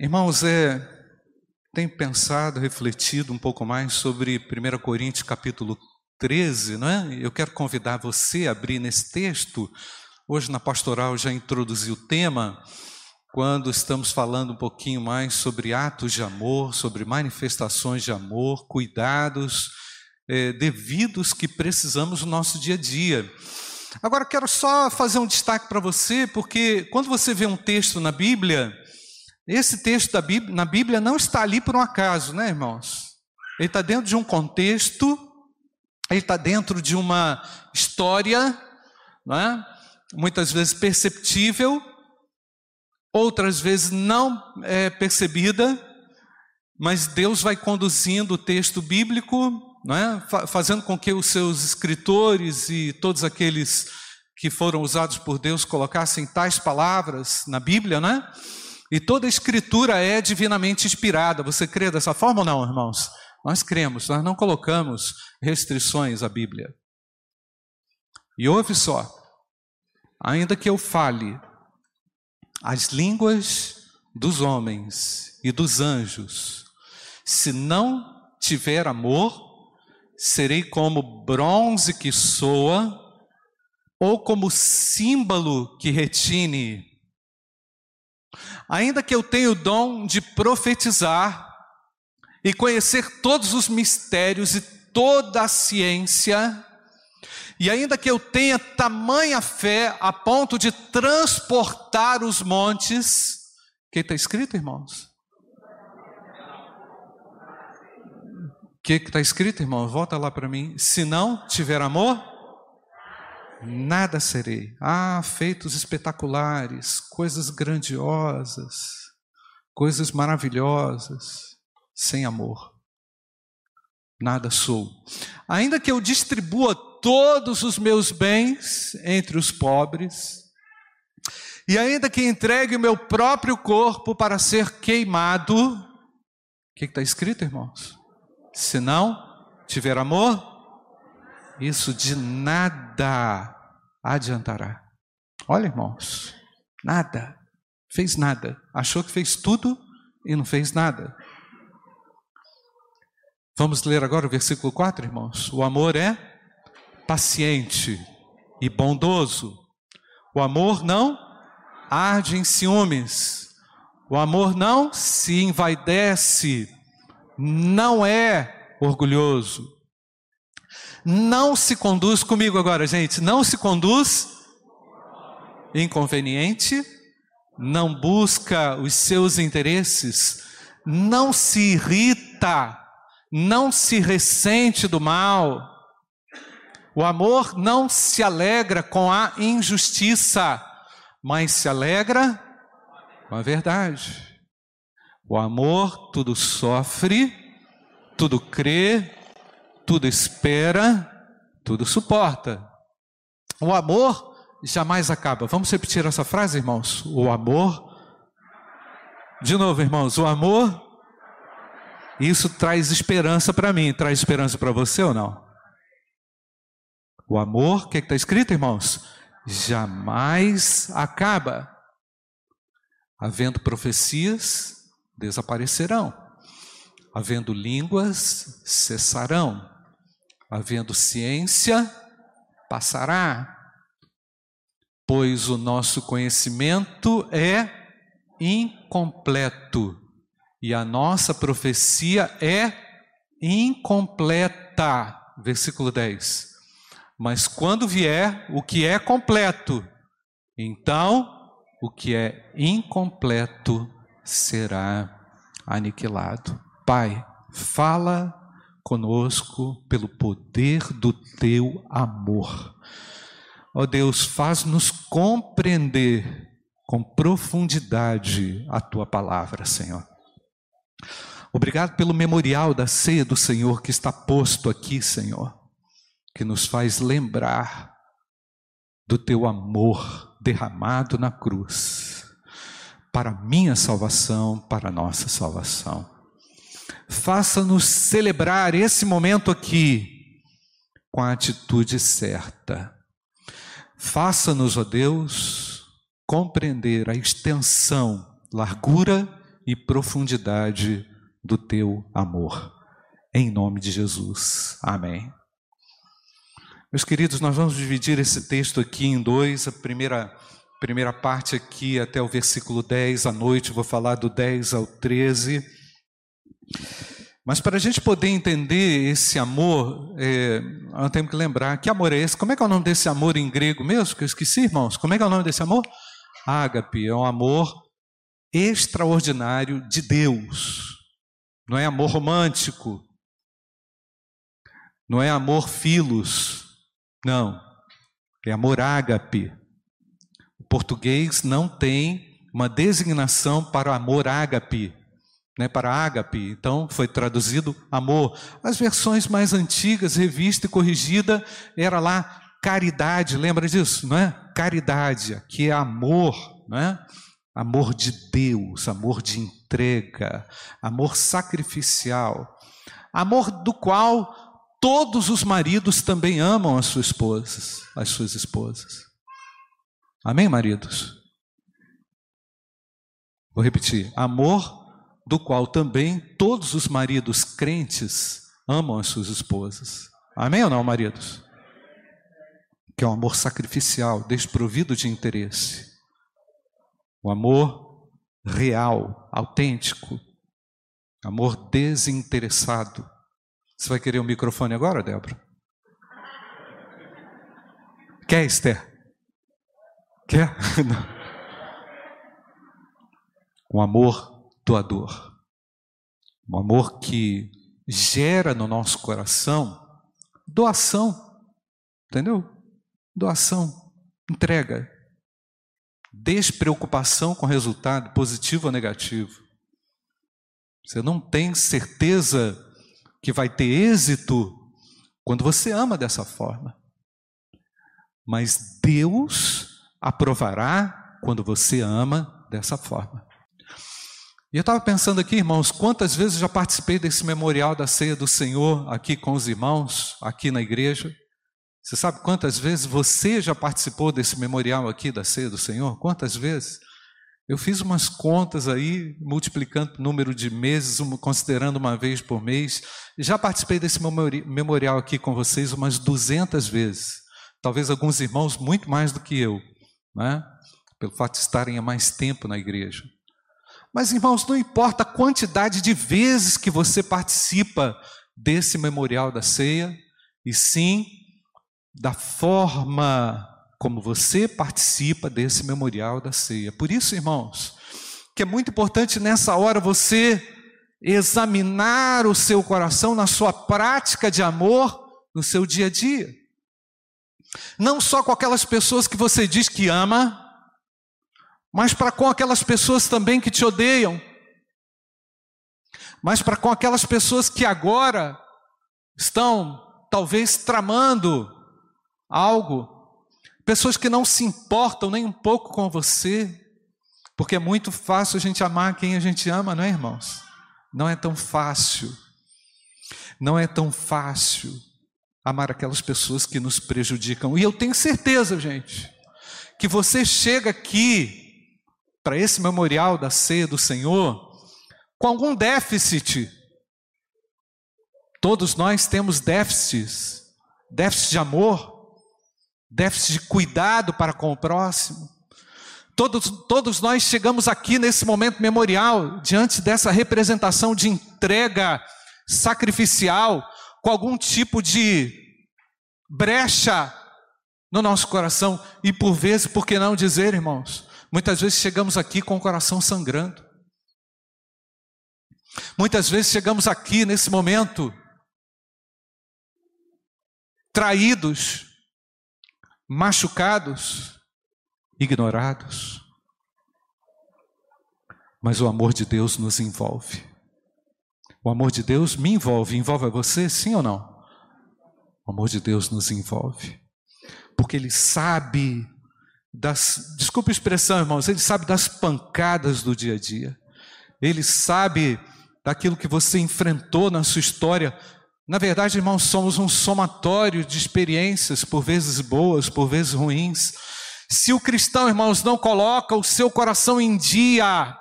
Irmãos, é, tenho pensado, refletido um pouco mais sobre 1 Coríntios capítulo 13, não é? Eu quero convidar você a abrir nesse texto. Hoje na pastoral já introduzi o tema, quando estamos falando um pouquinho mais sobre atos de amor, sobre manifestações de amor, cuidados é, devidos que precisamos no nosso dia a dia. Agora quero só fazer um destaque para você, porque quando você vê um texto na Bíblia, esse texto Bíblia, na Bíblia não está ali por um acaso, né, irmãos? Ele está dentro de um contexto, ele está dentro de uma história, não é? muitas vezes perceptível, outras vezes não é, percebida, mas Deus vai conduzindo o texto bíblico, não é? fazendo com que os seus escritores e todos aqueles que foram usados por Deus colocassem tais palavras na Bíblia, não é? E toda a escritura é divinamente inspirada. Você crê dessa forma ou não, irmãos? Nós cremos, nós não colocamos restrições à Bíblia. E ouve só, ainda que eu fale as línguas dos homens e dos anjos, se não tiver amor, serei como bronze que soa, ou como símbolo que retine Ainda que eu tenha o dom de profetizar e conhecer todos os mistérios e toda a ciência, e ainda que eu tenha tamanha fé a ponto de transportar os montes, que está escrito, irmãos? O que está escrito, irmão? Volta lá para mim. Se não tiver amor, nada serei. Ah, feitos espetaculares, coisas grandiosas, coisas maravilhosas, sem amor. Nada sou. Ainda que eu distribua todos os meus bens entre os pobres, e ainda que entregue o meu próprio corpo para ser queimado, o que está escrito, irmãos? Se não tiver amor, isso de nada adiantará. Olha, irmãos, nada, fez nada, achou que fez tudo e não fez nada. Vamos ler agora o versículo 4, irmãos. O amor é paciente e bondoso. O amor não arde em ciúmes. O amor não se envaidece, não é orgulhoso não se conduz comigo agora, gente, não se conduz inconveniente, não busca os seus interesses, não se irrita, não se ressente do mal. O amor não se alegra com a injustiça, mas se alegra com a verdade. O amor tudo sofre, tudo crê, tudo espera, tudo suporta. O amor jamais acaba. Vamos repetir essa frase, irmãos? O amor. De novo, irmãos, o amor. Isso traz esperança para mim. Traz esperança para você ou não? O amor, o que é está escrito, irmãos? Jamais acaba. Havendo profecias, desaparecerão. Havendo línguas, cessarão havendo ciência, passará, pois o nosso conhecimento é incompleto e a nossa profecia é incompleta. Versículo 10. Mas quando vier o que é completo, então o que é incompleto será aniquilado. Pai, fala conosco pelo poder do teu amor. Ó oh Deus, faz-nos compreender com profundidade a tua palavra, Senhor. Obrigado pelo memorial da ceia do Senhor que está posto aqui, Senhor, que nos faz lembrar do teu amor derramado na cruz, para minha salvação, para nossa salvação faça-nos celebrar esse momento aqui com a atitude certa. Faça-nos, ó Deus, compreender a extensão, largura e profundidade do teu amor. Em nome de Jesus. Amém. Meus queridos, nós vamos dividir esse texto aqui em dois. A primeira, primeira parte aqui até o versículo 10, à noite, vou falar do 10 ao 13. Mas para a gente poder entender esse amor, é, nós temos que lembrar que amor é esse. Como é que é o nome desse amor em grego mesmo? Que eu esqueci, irmãos. Como é que é o nome desse amor? Ágape. É um amor extraordinário de Deus. Não é amor romântico. Não é amor filos. Não. É amor ágape. O português não tem uma designação para amor ágape, né, para ágape. Então foi traduzido amor. As versões mais antigas, revista e corrigida, era lá caridade. Lembra disso, não é? Caridade, que é amor, não é? Amor de Deus, amor de entrega, amor sacrificial, amor do qual todos os maridos também amam as suas esposas, as suas esposas. Amém, maridos? Vou repetir: amor do qual também todos os maridos crentes amam as suas esposas. Amém ou não, maridos? Que é um amor sacrificial, desprovido de interesse. O amor real, autêntico. Amor desinteressado. Você vai querer o um microfone agora, Débora? Quer, Esther? Quer? Um amor doador. Um amor que gera no nosso coração doação. Entendeu? Doação, entrega. Despreocupação com resultado, positivo ou negativo. Você não tem certeza que vai ter êxito quando você ama dessa forma. Mas Deus aprovará quando você ama dessa forma. E eu estava pensando aqui, irmãos, quantas vezes já participei desse memorial da ceia do Senhor aqui com os irmãos, aqui na igreja. Você sabe quantas vezes você já participou desse memorial aqui da ceia do Senhor? Quantas vezes? Eu fiz umas contas aí, multiplicando o número de meses, considerando uma vez por mês. Já participei desse memorial aqui com vocês umas 200 vezes. Talvez alguns irmãos muito mais do que eu, né? pelo fato de estarem há mais tempo na igreja. Mas, irmãos, não importa a quantidade de vezes que você participa desse memorial da ceia, e sim da forma como você participa desse memorial da ceia. Por isso, irmãos, que é muito importante nessa hora você examinar o seu coração na sua prática de amor no seu dia a dia. Não só com aquelas pessoas que você diz que ama, mas para com aquelas pessoas também que te odeiam, mas para com aquelas pessoas que agora estão talvez tramando algo Pessoas que não se importam nem um pouco com você, porque é muito fácil a gente amar quem a gente ama, não é, irmãos? Não é tão fácil. Não é tão fácil amar aquelas pessoas que nos prejudicam. E eu tenho certeza, gente, que você chega aqui para esse memorial da ceia do Senhor com algum déficit. Todos nós temos déficits, déficit de amor, déficit de cuidado para com o próximo. Todos, todos nós chegamos aqui nesse momento memorial, diante dessa representação de entrega sacrificial, com algum tipo de brecha no nosso coração, e por vezes, por que não dizer, irmãos, muitas vezes chegamos aqui com o coração sangrando. Muitas vezes chegamos aqui nesse momento traídos, machucados, ignorados. Mas o amor de Deus nos envolve. O amor de Deus me envolve. Envolve a você, sim ou não? O amor de Deus nos envolve. Porque Ele sabe das. Desculpe a expressão, irmãos. Ele sabe das pancadas do dia a dia. Ele sabe daquilo que você enfrentou na sua história na verdade, irmãos, somos um somatório de experiências, por vezes boas, por vezes ruins. Se o cristão, irmãos, não coloca o seu coração em dia,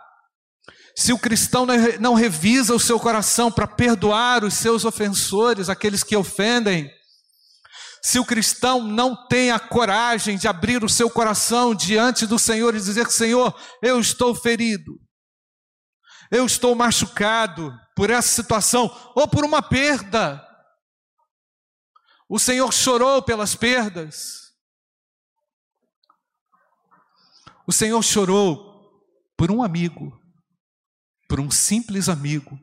se o cristão não revisa o seu coração para perdoar os seus ofensores, aqueles que ofendem, se o cristão não tem a coragem de abrir o seu coração diante do Senhor e dizer: Senhor, eu estou ferido, eu estou machucado por essa situação ou por uma perda. O Senhor chorou pelas perdas. O Senhor chorou por um amigo, por um simples amigo.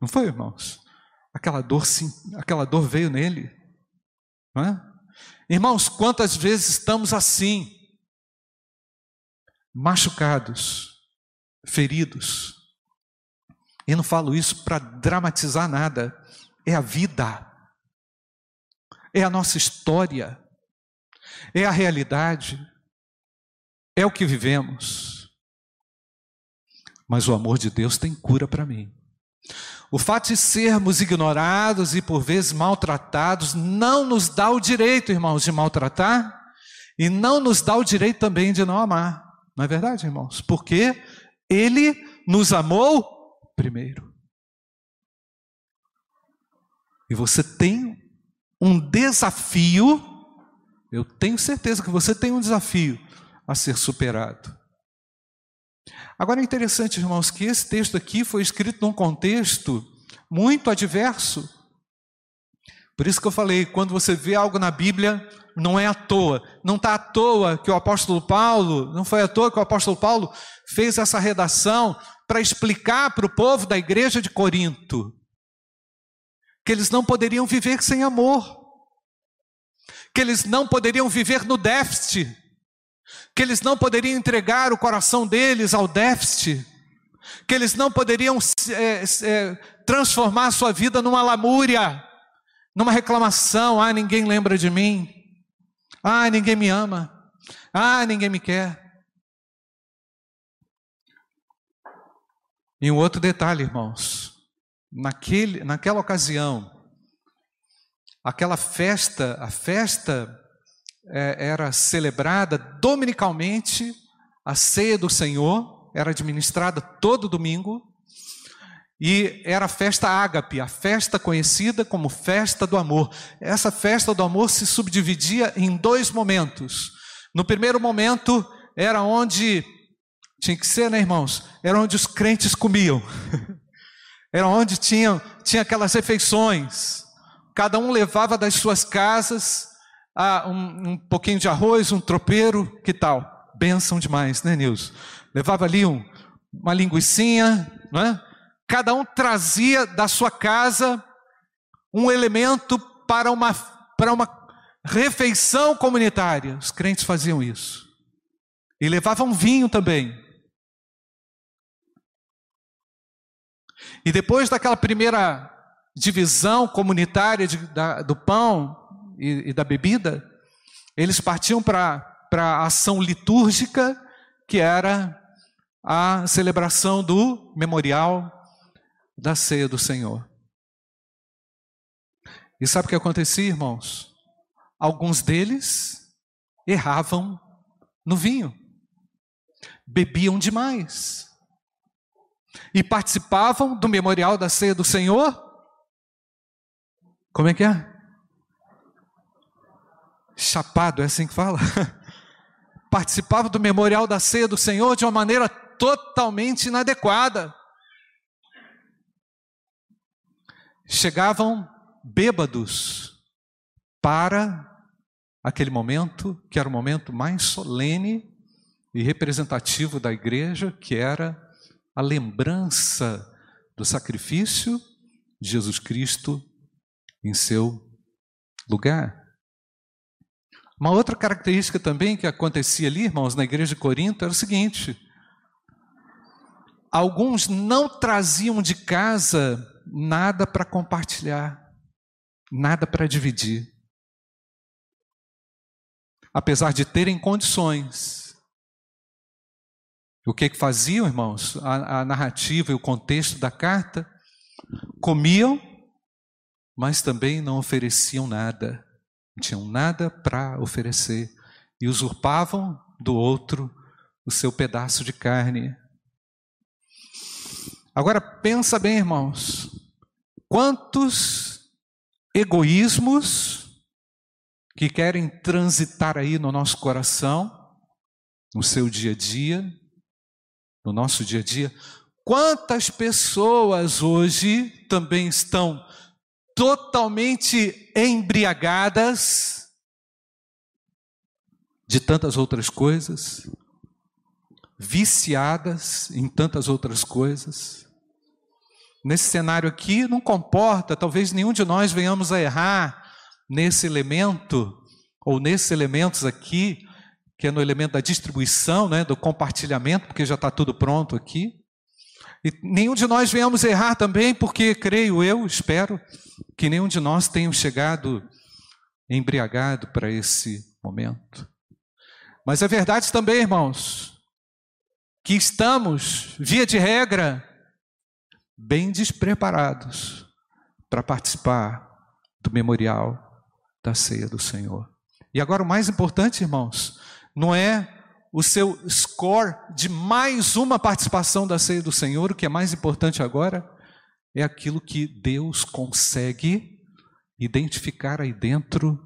Não foi, irmãos? Aquela dor, sim, aquela dor veio nele. É? Irmãos, quantas vezes estamos assim, machucados, feridos, e não falo isso para dramatizar nada, é a vida, é a nossa história, é a realidade, é o que vivemos. Mas o amor de Deus tem cura para mim. O fato de sermos ignorados e por vezes maltratados não nos dá o direito, irmãos, de maltratar e não nos dá o direito também de não amar. Não é verdade, irmãos? Porque Ele nos amou primeiro. E você tem um desafio, eu tenho certeza que você tem um desafio a ser superado. Agora é interessante, irmãos, que esse texto aqui foi escrito num contexto muito adverso. Por isso que eu falei, quando você vê algo na Bíblia, não é à toa. Não está à toa que o apóstolo Paulo, não foi à toa que o apóstolo Paulo fez essa redação para explicar para o povo da igreja de Corinto que eles não poderiam viver sem amor, que eles não poderiam viver no déficit, que eles não poderiam entregar o coração deles ao déficit, que eles não poderiam é, é, transformar a sua vida numa lamúria, numa reclamação: ah, ninguém lembra de mim, ah, ninguém me ama, ah, ninguém me quer. E um outro detalhe, irmãos, naquele, naquela ocasião, aquela festa, a festa é, era celebrada dominicalmente, a ceia do Senhor era administrada todo domingo, e era a festa ágape, a festa conhecida como festa do amor. Essa festa do amor se subdividia em dois momentos. No primeiro momento era onde tinha que ser, né, irmãos? Era onde os crentes comiam. Era onde tinham tinha aquelas refeições. Cada um levava das suas casas ah, um, um pouquinho de arroz, um tropeiro, que tal? Benção demais, né, Nilson? Levava ali um, uma linguiçinha, não é? Cada um trazia da sua casa um elemento para uma, para uma refeição comunitária. Os crentes faziam isso. E levavam vinho também. E depois daquela primeira divisão comunitária de, da, do pão e, e, da bebida, eles partiam para a ação litúrgica, que era a celebração do memorial da ceia do Senhor. E sabe o que acontecia, irmãos? Alguns deles erravam no vinho, bebiam demais e participavam do memorial da ceia do Senhor. Como é que é? Chapado, é assim que fala? participavam do memorial da ceia do Senhor de uma maneira totalmente inadequada. Chegavam bêbados para aquele momento, que era o momento mais solene e representativo da igreja, que era a lembrança do sacrifício de Jesus Cristo em seu lugar. Uma outra característica também que acontecia ali, irmãos, na igreja de Corinto, era o seguinte: alguns não traziam de casa nada para compartilhar, nada para dividir. Apesar de terem condições, o que, que faziam, irmãos? A, a narrativa e o contexto da carta? Comiam, mas também não ofereciam nada. Não tinham nada para oferecer. E usurpavam do outro o seu pedaço de carne. Agora pensa bem, irmãos. Quantos egoísmos que querem transitar aí no nosso coração, no seu dia a dia, no nosso dia a dia, quantas pessoas hoje também estão totalmente embriagadas de tantas outras coisas, viciadas em tantas outras coisas. Nesse cenário aqui, não comporta, talvez nenhum de nós venhamos a errar nesse elemento, ou nesses elementos aqui, que é no elemento da distribuição, né, do compartilhamento, porque já está tudo pronto aqui. E nenhum de nós venhamos errar também, porque creio eu, espero, que nenhum de nós tenha chegado embriagado para esse momento. Mas é verdade também, irmãos, que estamos, via de regra, bem despreparados para participar do memorial da ceia do Senhor. E agora o mais importante, irmãos, não é o seu score de mais uma participação da ceia do Senhor, o que é mais importante agora é aquilo que Deus consegue identificar aí dentro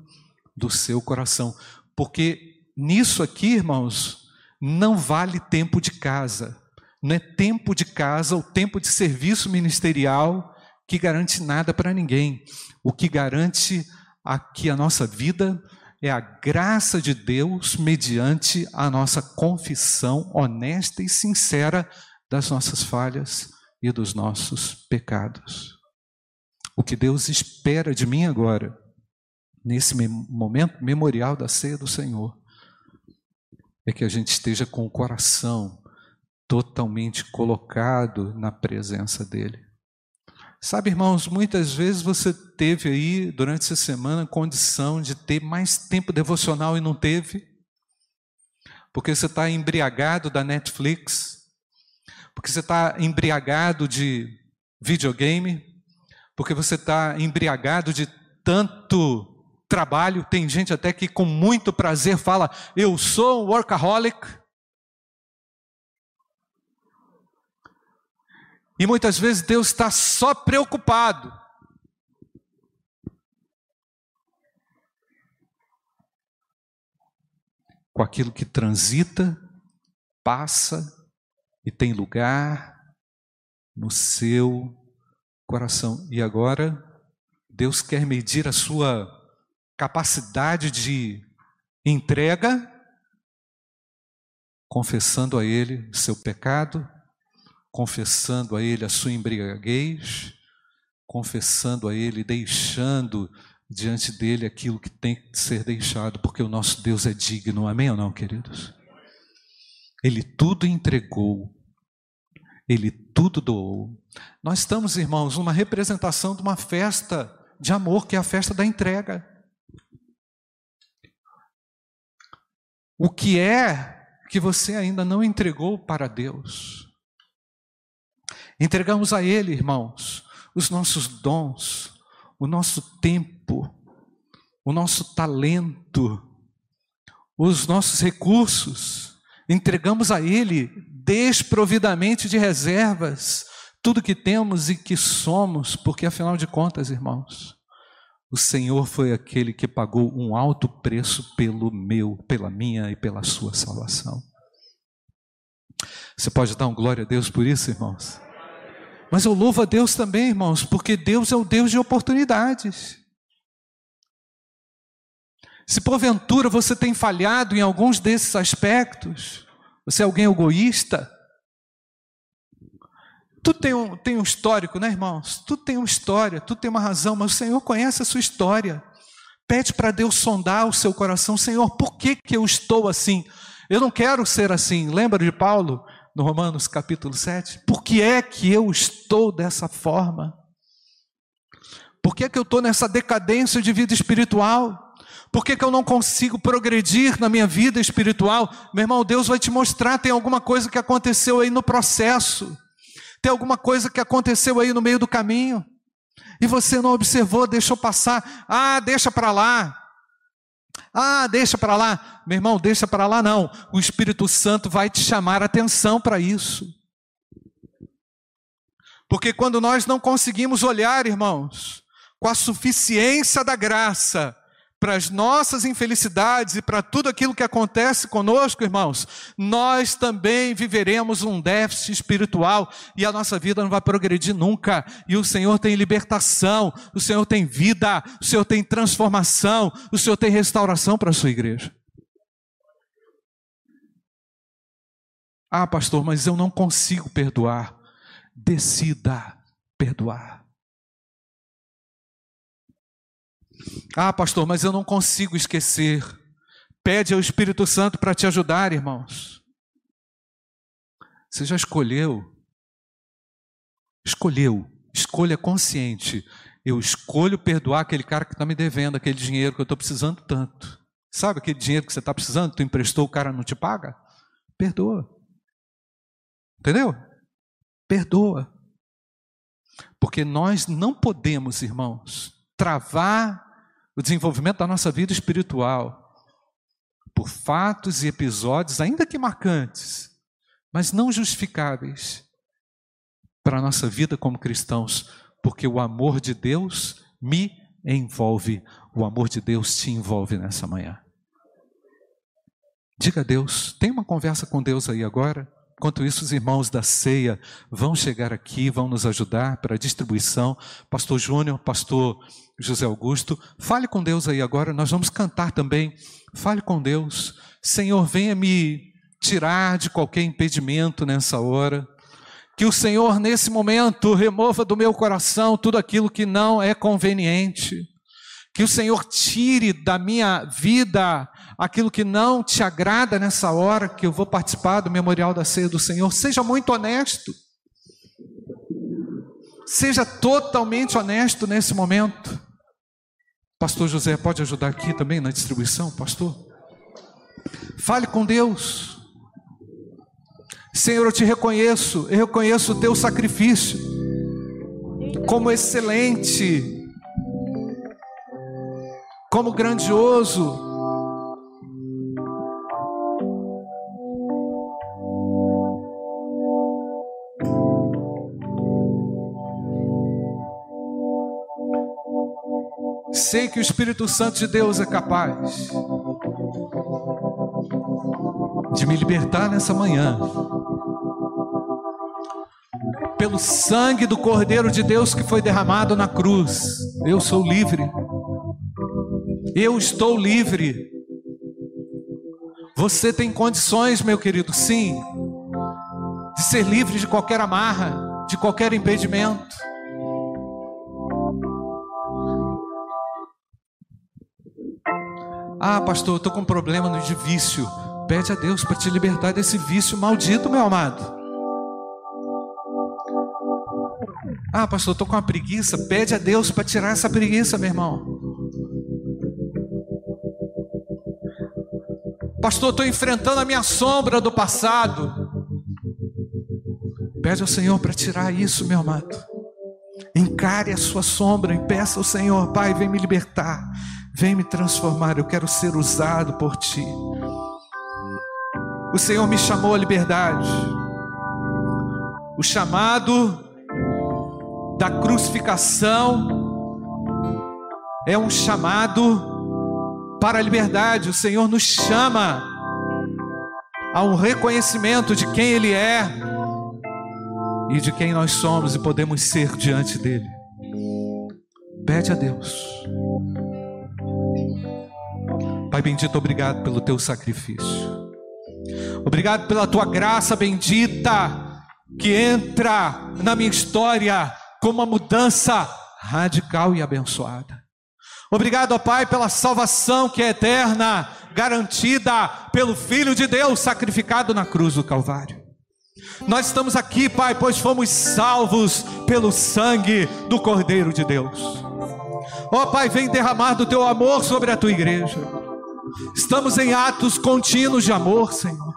do seu coração. Porque nisso aqui, irmãos, não vale tempo de casa. Não é tempo de casa ou tempo de serviço ministerial que garante nada para ninguém. O que garante aqui a nossa vida é a graça de Deus mediante a nossa confissão honesta e sincera das nossas falhas e dos nossos pecados. O que Deus espera de mim agora, nesse momento memorial da ceia do Senhor, é que a gente esteja com o coração totalmente colocado na presença dEle. Sabe, irmãos, muitas vezes você teve aí, durante essa semana, condição de ter mais tempo devocional e não teve, porque você está embriagado da Netflix, porque você está embriagado de videogame, porque você está embriagado de tanto trabalho, tem gente até que com muito prazer fala: Eu sou um workaholic. E muitas vezes Deus está só preocupado. Com aquilo que transita, passa e tem lugar no seu coração. E agora, Deus quer medir a sua capacidade de entrega, confessando a Ele seu pecado, confessando a Ele a sua embriaguez, confessando a Ele, deixando diante dele aquilo que tem que ser deixado, porque o nosso Deus é digno, amém ou não, queridos? Ele tudo entregou, ele tudo doou. Nós estamos, irmãos, numa representação de uma festa de amor, que é a festa da entrega. O que é que você ainda não entregou para Deus? Entregamos a Ele, irmãos, os nossos dons, o nosso tempo, o nosso talento, os nossos recursos. Entregamos a Ele desprovidamente de reservas, tudo que temos e que somos, porque afinal de contas, irmãos, o Senhor foi aquele que pagou um alto preço pelo meu, pela minha e pela sua salvação. Você pode dar um glória a Deus por isso, irmãos? Mas eu louvo a Deus também, irmãos, porque Deus é o Deus de oportunidades. Se porventura você tem falhado em alguns desses aspectos, você é alguém egoísta, tudo tem um, tem um histórico, né, irmãos? Tudo tem uma história, tudo tem uma razão, mas o Senhor conhece a sua história. Pede para Deus sondar o seu coração, Senhor, por que, que eu estou assim? Eu não quero ser assim. Lembra de Paulo, no Romanos capítulo 7? Por que é que eu estou dessa forma? Por que, é que eu estou nessa decadência de vida espiritual? Por que, que eu não consigo progredir na minha vida espiritual? Meu irmão, Deus vai te mostrar, tem alguma coisa que aconteceu aí no processo. Tem alguma coisa que aconteceu aí no meio do caminho e você não observou, deixou passar. Ah, deixa para lá. Ah, deixa para lá. Meu irmão, deixa para lá não. O Espírito Santo vai te chamar atenção para isso. Porque quando nós não conseguimos olhar, irmãos, com a suficiência da graça para as nossas infelicidades e para tudo aquilo que acontece conosco, irmãos, nós também viveremos um déficit espiritual e a nossa vida não vai progredir nunca. E o Senhor tem libertação, o Senhor tem vida, o Senhor tem transformação, o Senhor tem restauração para a sua igreja. Ah, pastor, mas eu não consigo perdoar. Decida perdoar. Ah, pastor, mas eu não consigo esquecer. Pede ao Espírito Santo para te ajudar, irmãos. Você já escolheu? Escolheu. Escolha consciente. Eu escolho perdoar aquele cara que está me devendo aquele dinheiro que eu estou precisando tanto. Sabe aquele dinheiro que você está precisando? Tu emprestou, o cara não te paga? Perdoa. Entendeu? Perdoa. Porque nós não podemos, irmãos, travar o desenvolvimento da nossa vida espiritual por fatos e episódios, ainda que marcantes, mas não justificáveis para a nossa vida como cristãos, porque o amor de Deus me envolve, o amor de Deus te envolve nessa manhã. Diga a Deus, tem uma conversa com Deus aí agora. Enquanto isso, os irmãos da ceia vão chegar aqui, vão nos ajudar para a distribuição. Pastor Júnior, pastor José Augusto, fale com Deus aí agora. Nós vamos cantar também. Fale com Deus. Senhor, venha me tirar de qualquer impedimento nessa hora. Que o Senhor, nesse momento, remova do meu coração tudo aquilo que não é conveniente. Que o Senhor tire da minha vida aquilo que não te agrada nessa hora que eu vou participar do memorial da ceia do Senhor, seja muito honesto. Seja totalmente honesto nesse momento. Pastor José, pode ajudar aqui também na distribuição, pastor? Fale com Deus. Senhor, eu te reconheço, eu reconheço o teu sacrifício como excelente, como grandioso, sei que o Espírito Santo de Deus é capaz de me libertar nessa manhã. Pelo sangue do Cordeiro de Deus que foi derramado na cruz, eu sou livre. Eu estou livre. Você tem condições, meu querido, sim, de ser livre de qualquer amarra, de qualquer impedimento. Ah, pastor, eu estou com um problema de vício. Pede a Deus para te libertar desse vício maldito, meu amado. Ah, pastor, estou com uma preguiça. Pede a Deus para tirar essa preguiça, meu irmão. Pastor, estou enfrentando a minha sombra do passado. Pede ao Senhor para tirar isso, meu amado. Encare a sua sombra e peça ao Senhor, Pai, vem me libertar. Vem me transformar, eu quero ser usado por ti. O Senhor me chamou à liberdade. O chamado da crucificação é um chamado para a liberdade. O Senhor nos chama a um reconhecimento de quem Ele é e de quem nós somos e podemos ser diante dEle. Pede a Deus. Pai bendito, obrigado pelo teu sacrifício. Obrigado pela tua graça bendita que entra na minha história com uma mudança radical e abençoada. Obrigado, ó Pai, pela salvação que é eterna, garantida pelo Filho de Deus sacrificado na cruz do Calvário. Nós estamos aqui, Pai, pois fomos salvos pelo sangue do Cordeiro de Deus. Ó Pai, vem derramar do teu amor sobre a tua igreja. Estamos em atos contínuos de amor, Senhor.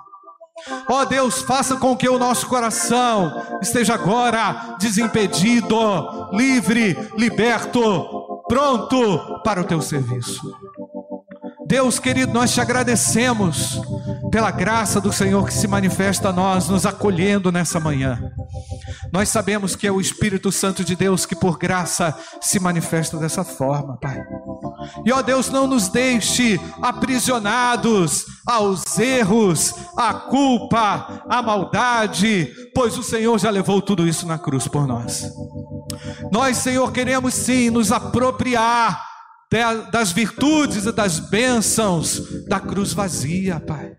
Ó Deus, faça com que o nosso coração esteja agora desimpedido, livre, liberto, pronto para o teu serviço. Deus querido, nós te agradecemos pela graça do Senhor que se manifesta a nós, nos acolhendo nessa manhã. Nós sabemos que é o Espírito Santo de Deus que, por graça, se manifesta dessa forma, Pai. E ó Deus, não nos deixe aprisionados aos erros, à culpa, à maldade, pois o Senhor já levou tudo isso na cruz por nós. Nós, Senhor, queremos sim nos apropriar das virtudes e das bênçãos da cruz vazia, Pai.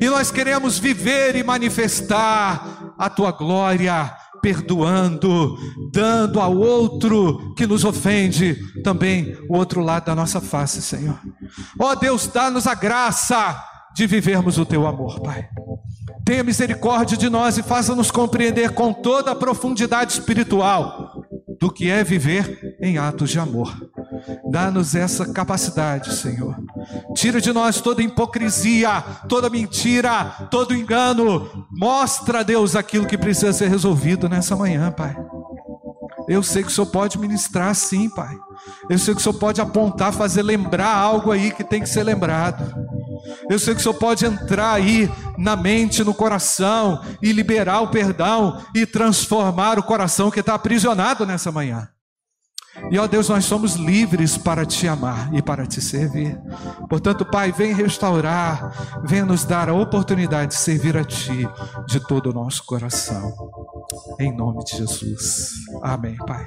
E nós queremos viver e manifestar a tua glória, perdoando, dando ao outro que nos ofende também o outro lado da nossa face, Senhor. Ó oh, Deus, dá-nos a graça de vivermos o teu amor, Pai. Tenha misericórdia de nós e faça-nos compreender com toda a profundidade espiritual do que é viver em atos de amor. Dá-nos essa capacidade, Senhor. Tira de nós toda hipocrisia, toda mentira, todo engano. Mostra, Deus, aquilo que precisa ser resolvido nessa manhã, Pai. Eu sei que o Senhor pode ministrar sim, Pai. Eu sei que o Senhor pode apontar, fazer lembrar algo aí que tem que ser lembrado. Eu sei que o Senhor pode entrar aí na mente, no coração e liberar o perdão e transformar o coração que está aprisionado nessa manhã. E ó Deus, nós somos livres para te amar e para te servir. Portanto, Pai, vem restaurar, vem nos dar a oportunidade de servir a Ti de todo o nosso coração. Em nome de Jesus. Amém, Pai.